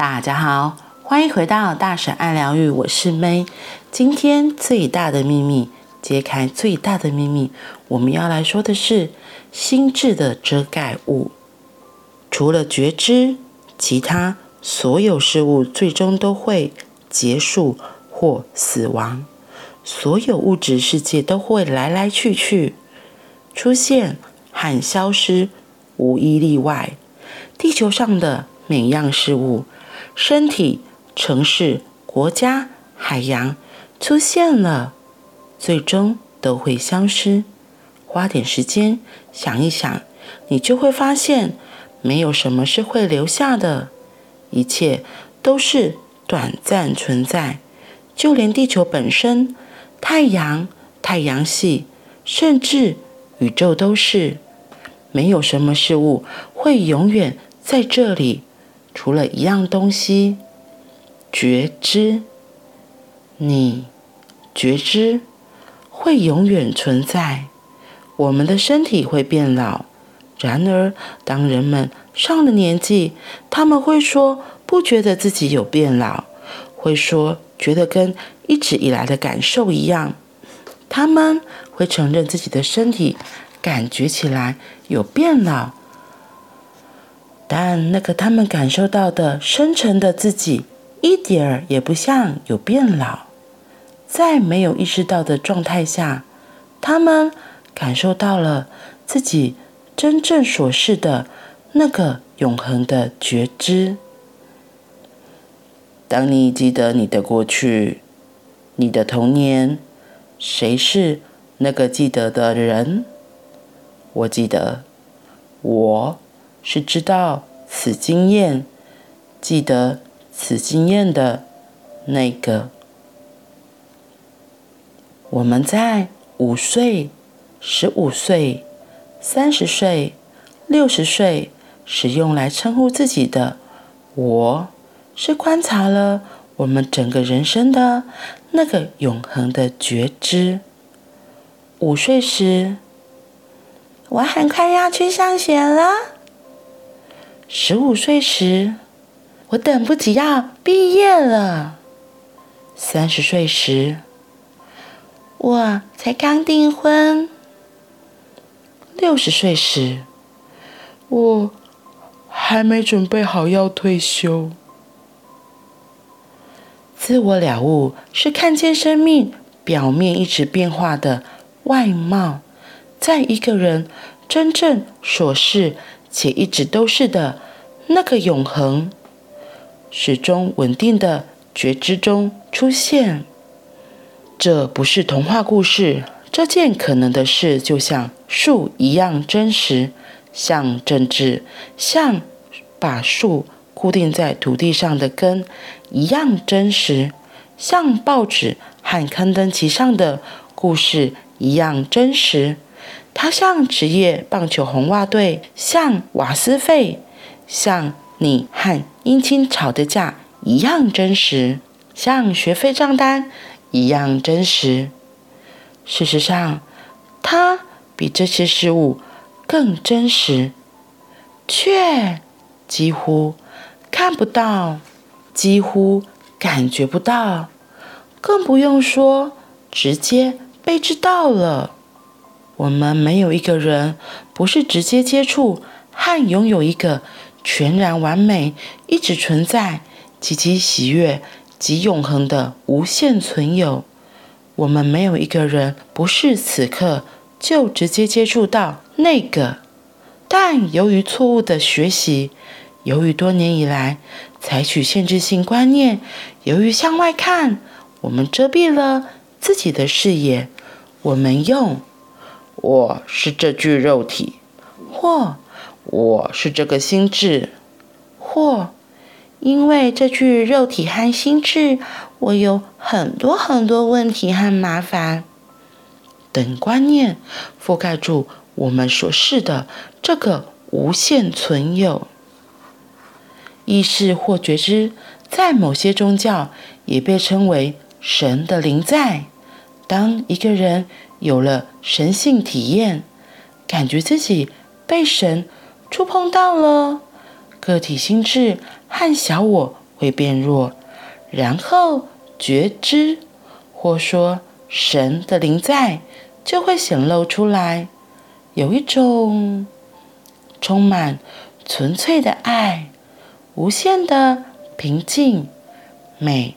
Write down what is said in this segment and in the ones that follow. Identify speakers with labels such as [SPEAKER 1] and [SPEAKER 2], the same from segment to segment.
[SPEAKER 1] 大家好，欢迎回到大婶爱疗愈，我是 May。今天最大的秘密，揭开最大的秘密，我们要来说的是心智的遮盖物。除了觉知，其他所有事物最终都会结束或死亡。所有物质世界都会来来去去，出现和消失，无一例外。地球上的每样事物，身体、城市、国家、海洋，出现了，最终都会消失。花点时间想一想，你就会发现，没有什么是会留下的，一切都是短暂存在，就连地球本身。太阳、太阳系，甚至宇宙都是，没有什么事物会永远在这里，除了一样东西——觉知。你觉知会永远存在。我们的身体会变老，然而当人们上了年纪，他们会说不觉得自己有变老，会说觉得跟。一直以来的感受一样，他们会承认自己的身体感觉起来有变老，但那个他们感受到的深沉的自己一点儿也不像有变老。在没有意识到的状态下，他们感受到了自己真正所是的那个永恒的觉知。当你记得你的过去。你的童年，谁是那个记得的人？我记得，我是知道此经验、记得此经验的那个。我们在五岁、十五岁、三十岁、六十岁时用来称呼自己的“我”，是观察了我们整个人生的。那个永恒的觉知。五岁时，我很快要去上学了。十五岁时，我等不及要毕业了。三十岁时，我才刚订婚。六十岁时，我还没准备好要退休。自我了悟是看见生命表面一直变化的外貌，在一个人真正所是且一直都是的那个永恒、始终稳定的觉知中出现。这不是童话故事，这件可能的事就像树一样真实，像政治，像把树。固定在土地上的根一样真实，像报纸和刊登其上的故事一样真实。它像职业棒球红袜队，像瓦斯费，像你和姻亲吵的架一样真实，像学费账单一样真实。事实上，它比这些事物更真实，却几乎。看不到，几乎感觉不到，更不用说直接被知道了。我们没有一个人不是直接接触和拥有一个全然完美、一直存在、极其喜悦及永恒的无限存有。我们没有一个人不是此刻就直接接触到那个，但由于错误的学习。由于多年以来采取限制性观念，由于向外看，我们遮蔽了自己的视野。我们用“我是这具肉体”或“我是这个心智”或“因为这具肉体和心智，我有很多很多问题和麻烦”等观念覆盖住我们所示的这个无限存有。意识或觉知，在某些宗教也被称为神的临在。当一个人有了神性体验，感觉自己被神触碰到了，个体心智和小我会变弱，然后觉知，或说神的临在就会显露出来，有一种充满纯粹的爱，无限的平静、美、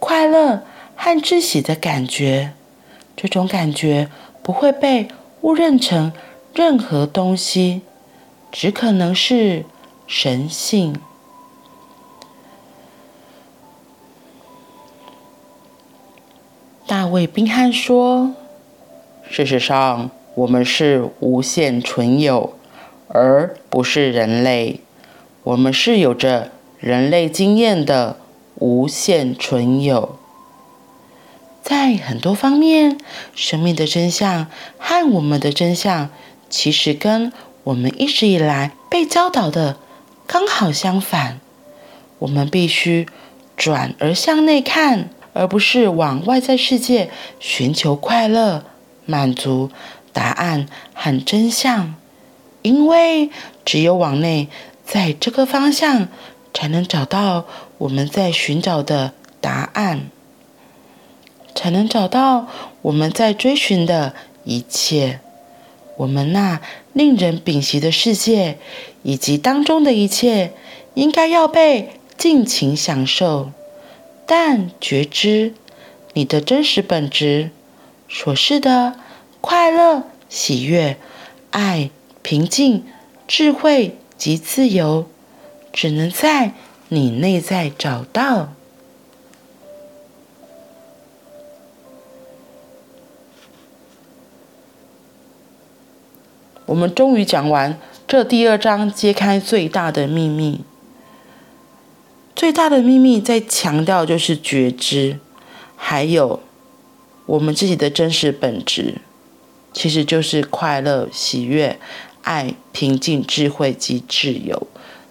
[SPEAKER 1] 快乐和窒息的感觉。这种感觉不会被误认成任何东西，只可能是神性。大卫·宾汉说：“事实上，我们是无限存有，而不是人类。我们是有着人类经验的无限存有。在很多方面，生命的真相和我们的真相，其实跟我们一直以来被教导的刚好相反。我们必须转而向内看。”而不是往外在世界寻求快乐、满足、答案和真相，因为只有往内，在这个方向，才能找到我们在寻找的答案，才能找到我们在追寻的一切。我们那令人屏息的世界，以及当中的一切，应该要被尽情享受。但觉知你的真实本质所示的快乐、喜悦、爱、平静、智慧及自由，只能在你内在找到。我们终于讲完这第二章，揭开最大的秘密。最大的秘密在强调就是觉知，还有我们自己的真实本质，其实就是快乐、喜悦、爱、平静、智慧及自由。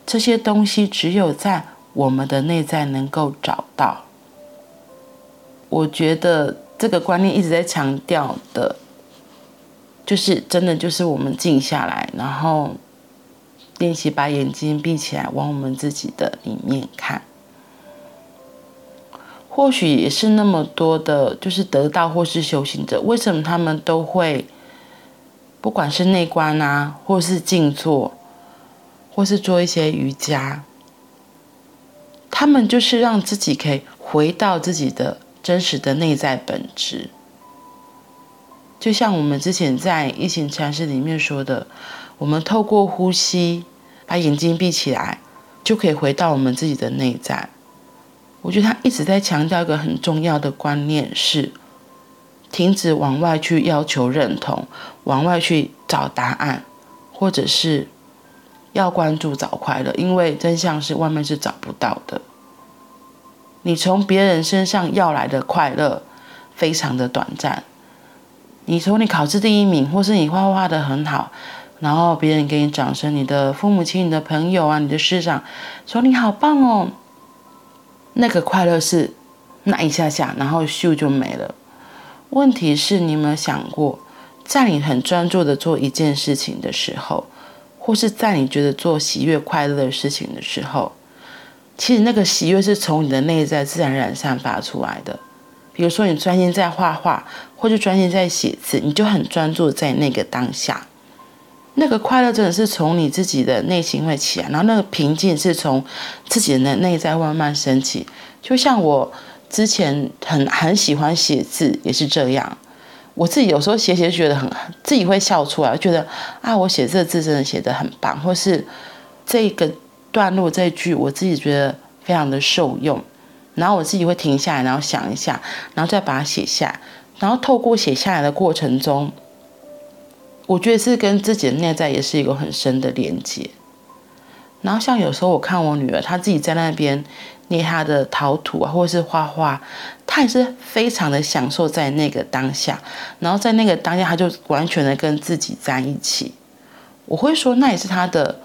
[SPEAKER 1] 这些东西只有在我们的内在能够找到。我觉得这个观念一直在强调的，就是真的就是我们静下来，然后。练习把眼睛闭起来，往我们自己的里面看。或许也是那么多的，就是得道或是修行者，为什么他们都会，不管是内观啊，或是静坐，或是做一些瑜伽，他们就是让自己可以回到自己的真实的内在本质。就像我们之前在一行禅师里面说的，我们透过呼吸。把眼睛闭起来，就可以回到我们自己的内在。我觉得他一直在强调一个很重要的观念是：停止往外去要求认同，往外去找答案，或者是要关注找快乐，因为真相是外面是找不到的。你从别人身上要来的快乐非常的短暂。你从你考试第一名，或是你画画画得很好。然后别人给你掌声，你的父母亲、你的朋友啊、你的师长说你好棒哦，那个快乐是那一下下，然后咻就没了。问题是你有没有想过，在你很专注的做一件事情的时候，或是在你觉得做喜悦快乐的事情的时候，其实那个喜悦是从你的内在自然而然散发出来的。比如说你专心在画画，或者专心在写字，你就很专注在那个当下。那个快乐真的是从你自己的内心会起来，然后那个平静是从自己的内在慢慢升起。就像我之前很很喜欢写字，也是这样。我自己有时候写写觉得很自己会笑出来，觉得啊，我写这字真的写得很棒，或是这个段落这句，我自己觉得非常的受用。然后我自己会停下来，然后想一下，然后再把它写下。然后透过写下来的过程中。我觉得是跟自己的内在也是一个很深的连接。然后像有时候我看我女儿，她自己在那边捏她的陶土啊，或者是画画，她也是非常的享受在那个当下。然后在那个当下，她就完全的跟自己在一起。我会说，那也是她的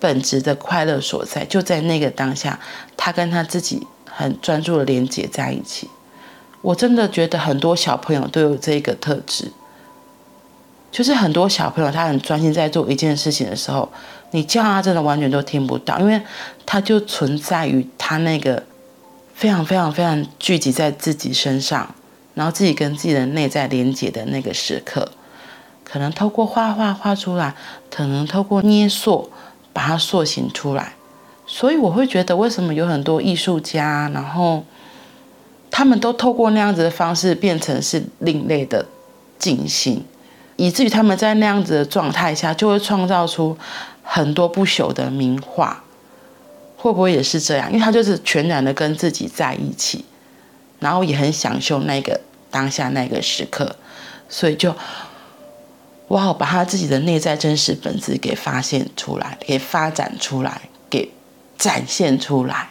[SPEAKER 1] 本质的快乐所在，就在那个当下，她跟她自己很专注的连接在一起。我真的觉得很多小朋友都有这个特质。就是很多小朋友他很专心在做一件事情的时候，你叫他真的完全都听不到，因为他就存在于他那个非常非常非常聚集在自己身上，然后自己跟自己的内在连接的那个时刻，可能透过画画画出来，可能透过捏塑把它塑形出来。所以我会觉得，为什么有很多艺术家，然后他们都透过那样子的方式变成是另类的进行，以至于他们在那样子的状态下，就会创造出很多不朽的名画。会不会也是这样？因为他就是全然的跟自己在一起，然后也很享受那个当下那个时刻，所以就哇，把他自己的内在真实本质给发现出来，给发展出来，展现出来，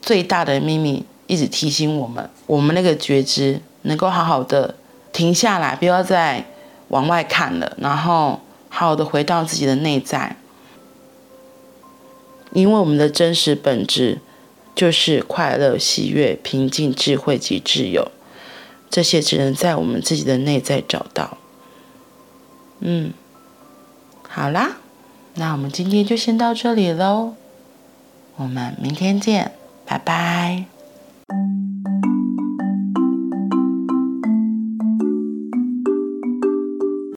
[SPEAKER 1] 最大的秘密一直提醒我们，我们那个觉知能够好好的停下来，不要再往外看了，然后好好的回到自己的内在，因为我们的真实本质就是快乐、喜悦、平静、智慧及自由，这些只能在我们自己的内在找到。嗯，好啦，那我们今天就先到这里喽。我们明天见拜拜。